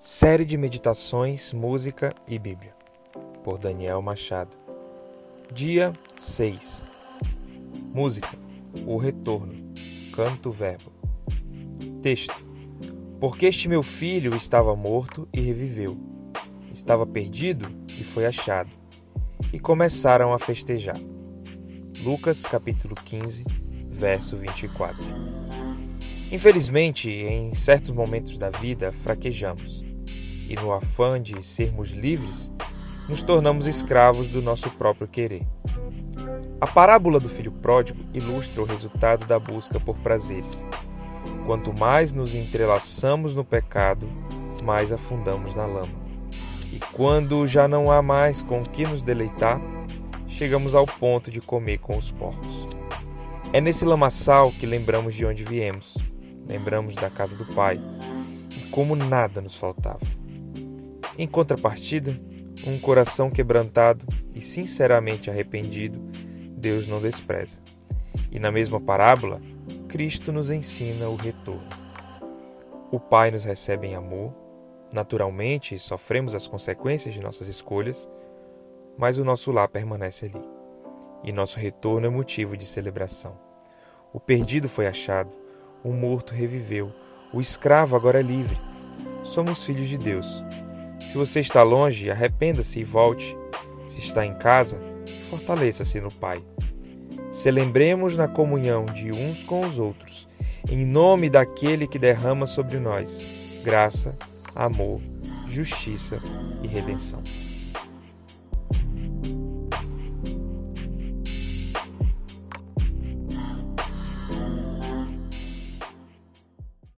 Série de Meditações, Música e Bíblia, por Daniel Machado. Dia 6. Música: O Retorno. Canto Verbo. Texto: Porque este meu filho estava morto e reviveu, estava perdido e foi achado. E começaram a festejar. Lucas capítulo 15, verso 24. Infelizmente, em certos momentos da vida, fraquejamos e no afã de sermos livres, nos tornamos escravos do nosso próprio querer. A parábola do filho pródigo ilustra o resultado da busca por prazeres. Quanto mais nos entrelaçamos no pecado, mais afundamos na lama. E quando já não há mais com que nos deleitar, chegamos ao ponto de comer com os porcos. É nesse lamaçal que lembramos de onde viemos, lembramos da casa do Pai e como nada nos faltava. Em contrapartida, um coração quebrantado e sinceramente arrependido, Deus não despreza. E na mesma parábola, Cristo nos ensina o retorno. O Pai nos recebe em amor, naturalmente sofremos as consequências de nossas escolhas, mas o nosso lar permanece ali. E nosso retorno é motivo de celebração. O perdido foi achado, o morto reviveu, o escravo agora é livre. Somos filhos de Deus se você está longe, arrependa-se e volte. Se está em casa, fortaleça-se no Pai. Celebremos na comunhão de uns com os outros, em nome daquele que derrama sobre nós graça, amor, justiça e redenção.